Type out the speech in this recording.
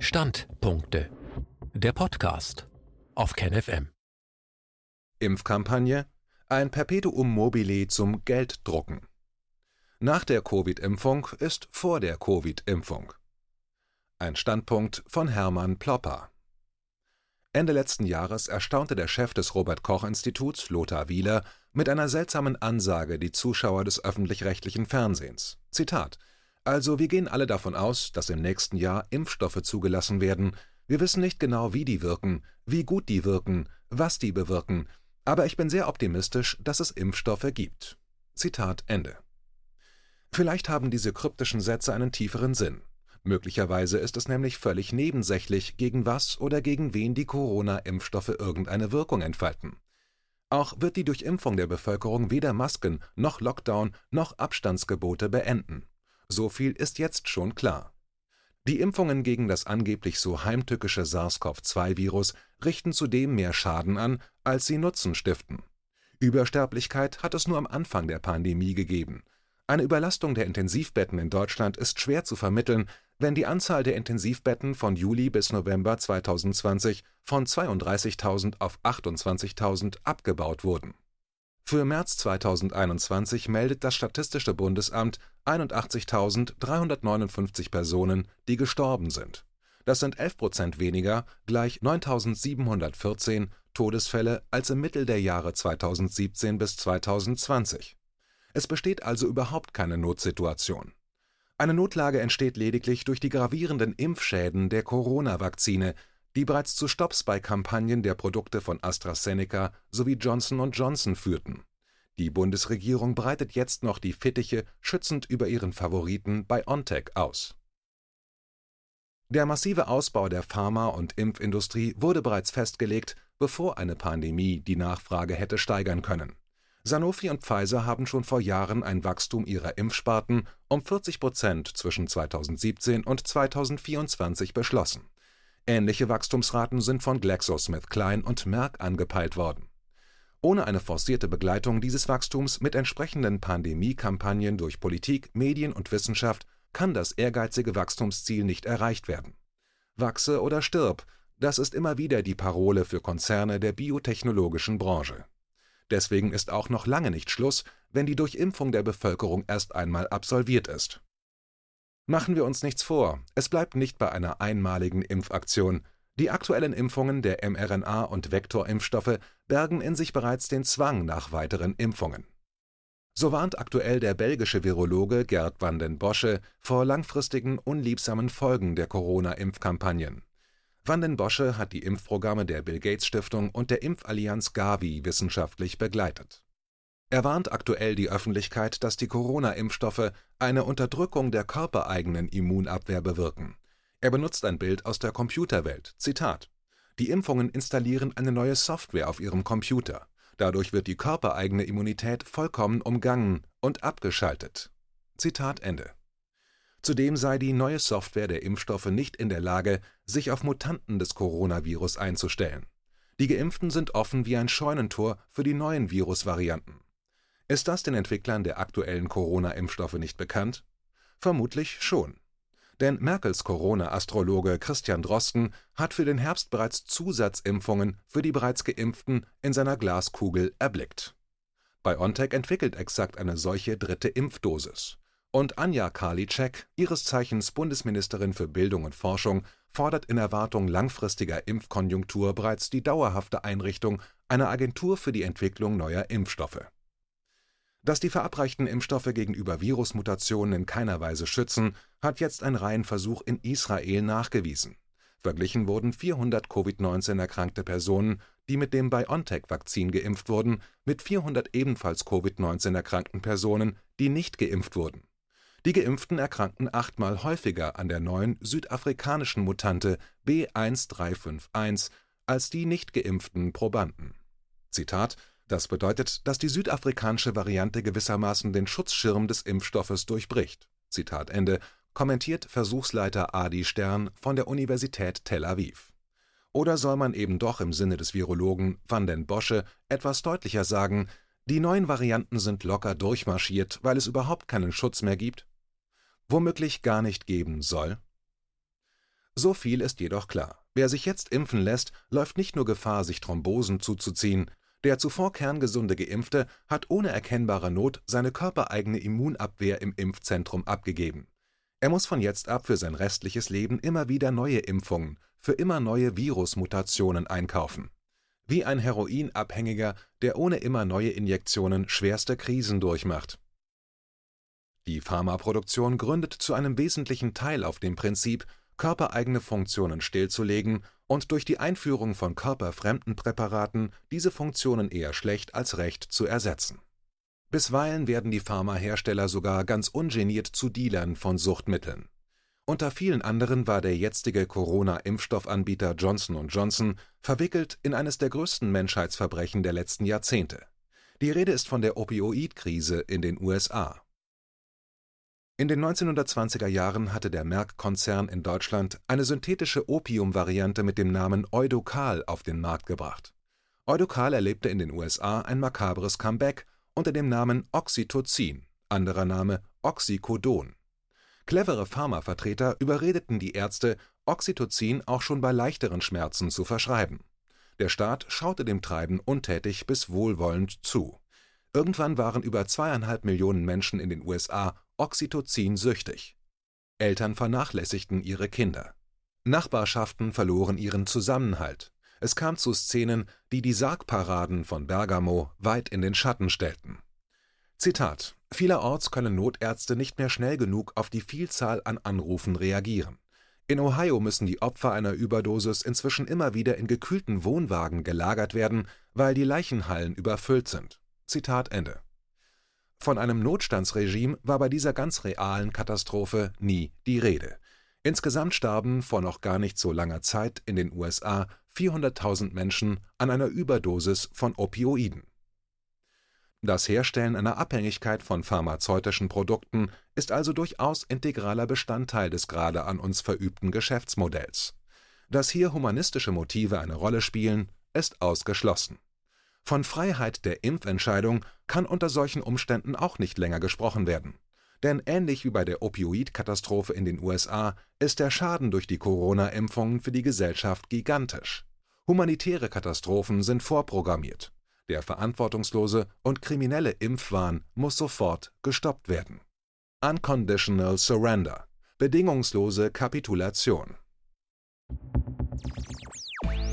Standpunkte. Der Podcast auf KenFM. Impfkampagne ein Perpetuum mobile zum Gelddrucken. Nach der Covid-Impfung ist vor der Covid-Impfung. Ein Standpunkt von Hermann Plopper. Ende letzten Jahres erstaunte der Chef des Robert Koch Instituts, Lothar Wieler, mit einer seltsamen Ansage die Zuschauer des öffentlich-rechtlichen Fernsehens. Zitat also wir gehen alle davon aus, dass im nächsten Jahr Impfstoffe zugelassen werden. Wir wissen nicht genau, wie die wirken, wie gut die wirken, was die bewirken, aber ich bin sehr optimistisch, dass es Impfstoffe gibt. Zitat Ende. Vielleicht haben diese kryptischen Sätze einen tieferen Sinn. Möglicherweise ist es nämlich völlig nebensächlich, gegen was oder gegen wen die Corona-Impfstoffe irgendeine Wirkung entfalten. Auch wird die Durchimpfung der Bevölkerung weder Masken noch Lockdown noch Abstandsgebote beenden. So viel ist jetzt schon klar. Die Impfungen gegen das angeblich so heimtückische SARS-CoV-2-Virus richten zudem mehr Schaden an, als sie Nutzen stiften. Übersterblichkeit hat es nur am Anfang der Pandemie gegeben. Eine Überlastung der Intensivbetten in Deutschland ist schwer zu vermitteln, wenn die Anzahl der Intensivbetten von Juli bis November 2020 von 32.000 auf 28.000 abgebaut wurden für März 2021 meldet das Statistische Bundesamt 81.359 Personen, die gestorben sind. Das sind 11 Prozent weniger, gleich 9.714 Todesfälle als im Mittel der Jahre 2017 bis 2020. Es besteht also überhaupt keine Notsituation. Eine Notlage entsteht lediglich durch die gravierenden Impfschäden der Corona-Vakzine, die bereits zu Stopps bei Kampagnen der Produkte von AstraZeneca sowie Johnson Johnson führten. Die Bundesregierung breitet jetzt noch die Fittiche schützend über ihren Favoriten BioNTech aus. Der massive Ausbau der Pharma- und Impfindustrie wurde bereits festgelegt, bevor eine Pandemie die Nachfrage hätte steigern können. Sanofi und Pfizer haben schon vor Jahren ein Wachstum ihrer Impfsparten um 40 Prozent zwischen 2017 und 2024 beschlossen Ähnliche Wachstumsraten sind von GlaxoSmithKline und Merck angepeilt worden. Ohne eine forcierte Begleitung dieses Wachstums mit entsprechenden Pandemiekampagnen durch Politik, Medien und Wissenschaft kann das ehrgeizige Wachstumsziel nicht erreicht werden. Wachse oder stirb, das ist immer wieder die Parole für Konzerne der biotechnologischen Branche. Deswegen ist auch noch lange nicht Schluss, wenn die Durchimpfung der Bevölkerung erst einmal absolviert ist Machen wir uns nichts vor, es bleibt nicht bei einer einmaligen Impfaktion. Die aktuellen Impfungen der mRNA- und Vektorimpfstoffe bergen in sich bereits den Zwang nach weiteren Impfungen. So warnt aktuell der belgische Virologe Gerd van den Bosche vor langfristigen unliebsamen Folgen der Corona-Impfkampagnen. Van den Bosche hat die Impfprogramme der Bill Gates Stiftung und der Impfallianz Gavi wissenschaftlich begleitet er warnt aktuell die Öffentlichkeit, dass die Corona-Impfstoffe eine Unterdrückung der körpereigenen Immunabwehr bewirken. Er benutzt ein Bild aus der Computerwelt. Zitat: Die Impfungen installieren eine neue Software auf ihrem Computer. Dadurch wird die körpereigene Immunität vollkommen umgangen und abgeschaltet. Zitat Ende. Zudem sei die neue Software der Impfstoffe nicht in der Lage, sich auf Mutanten des Coronavirus einzustellen. Die Geimpften sind offen wie ein Scheunentor für die neuen Virusvarianten. Ist das den Entwicklern der aktuellen Corona-Impfstoffe nicht bekannt? Vermutlich schon. Denn Merkels Corona-Astrologe Christian Drosten hat für den Herbst bereits Zusatzimpfungen für die bereits Geimpften in seiner Glaskugel erblickt. BioNTech entwickelt exakt eine solche dritte Impfdosis. Und Anja Karliczek, ihres Zeichens Bundesministerin für Bildung und Forschung, fordert in Erwartung langfristiger Impfkonjunktur bereits die dauerhafte Einrichtung einer Agentur für die Entwicklung neuer Impfstoffe dass die verabreichten Impfstoffe gegenüber Virusmutationen in keiner Weise schützen, hat jetzt ein Reihenversuch in Israel nachgewiesen. Verglichen wurden 400 Covid-19 erkrankte Personen, die mit dem BioNTech-Vakzin geimpft wurden, mit 400 ebenfalls Covid-19 erkrankten Personen, die nicht geimpft wurden. Die Geimpften erkrankten achtmal häufiger an der neuen südafrikanischen Mutante B1351 als die nicht geimpften Probanden. Zitat das bedeutet, dass die südafrikanische Variante gewissermaßen den Schutzschirm des Impfstoffes durchbricht. Zitat Ende, kommentiert Versuchsleiter Adi Stern von der Universität Tel Aviv. Oder soll man eben doch im Sinne des Virologen Van den Bosche etwas deutlicher sagen, die neuen Varianten sind locker durchmarschiert, weil es überhaupt keinen Schutz mehr gibt? Womöglich gar nicht geben soll? So viel ist jedoch klar. Wer sich jetzt impfen lässt, läuft nicht nur Gefahr, sich Thrombosen zuzuziehen, der zuvor kerngesunde Geimpfte hat ohne erkennbare Not seine körpereigene Immunabwehr im Impfzentrum abgegeben. Er muss von jetzt ab für sein restliches Leben immer wieder neue Impfungen, für immer neue Virusmutationen einkaufen. Wie ein Heroinabhängiger, der ohne immer neue Injektionen schwerste Krisen durchmacht. Die Pharmaproduktion gründet zu einem wesentlichen Teil auf dem Prinzip, körpereigene Funktionen stillzulegen und durch die Einführung von körperfremden Präparaten diese Funktionen eher schlecht als recht zu ersetzen. Bisweilen werden die Pharmahersteller sogar ganz ungeniert zu Dealern von Suchtmitteln. Unter vielen anderen war der jetzige Corona-Impfstoffanbieter Johnson Johnson verwickelt in eines der größten Menschheitsverbrechen der letzten Jahrzehnte. Die Rede ist von der Opioidkrise in den USA in den 1920er Jahren hatte der Merck-Konzern in Deutschland eine synthetische Opiumvariante mit dem Namen Eudocal auf den Markt gebracht. Eudocal erlebte in den USA ein makabres Comeback unter dem Namen Oxytocin, anderer Name Oxycodon. Clevere Pharmavertreter überredeten die Ärzte, Oxytocin auch schon bei leichteren Schmerzen zu verschreiben. Der Staat schaute dem Treiben untätig bis wohlwollend zu. Irgendwann waren über zweieinhalb Millionen Menschen in den USA Oxytocin süchtig. Eltern vernachlässigten ihre Kinder. Nachbarschaften verloren ihren Zusammenhalt. Es kam zu Szenen, die die Sargparaden von Bergamo weit in den Schatten stellten. Zitat: Vielerorts können Notärzte nicht mehr schnell genug auf die Vielzahl an Anrufen reagieren. In Ohio müssen die Opfer einer Überdosis inzwischen immer wieder in gekühlten Wohnwagen gelagert werden, weil die Leichenhallen überfüllt sind. Zitat Ende. Von einem Notstandsregime war bei dieser ganz realen Katastrophe nie die Rede. Insgesamt starben vor noch gar nicht so langer Zeit in den USA 400.000 Menschen an einer Überdosis von Opioiden. Das Herstellen einer Abhängigkeit von pharmazeutischen Produkten ist also durchaus integraler Bestandteil des gerade an uns verübten Geschäftsmodells. Dass hier humanistische Motive eine Rolle spielen, ist ausgeschlossen von Freiheit der Impfentscheidung kann unter solchen Umständen auch nicht länger gesprochen werden. Denn ähnlich wie bei der Opioidkatastrophe in den USA ist der Schaden durch die Corona-Impfungen für die Gesellschaft gigantisch. Humanitäre Katastrophen sind vorprogrammiert. Der verantwortungslose und kriminelle Impfwahn muss sofort gestoppt werden. Unconditional Surrender bedingungslose Kapitulation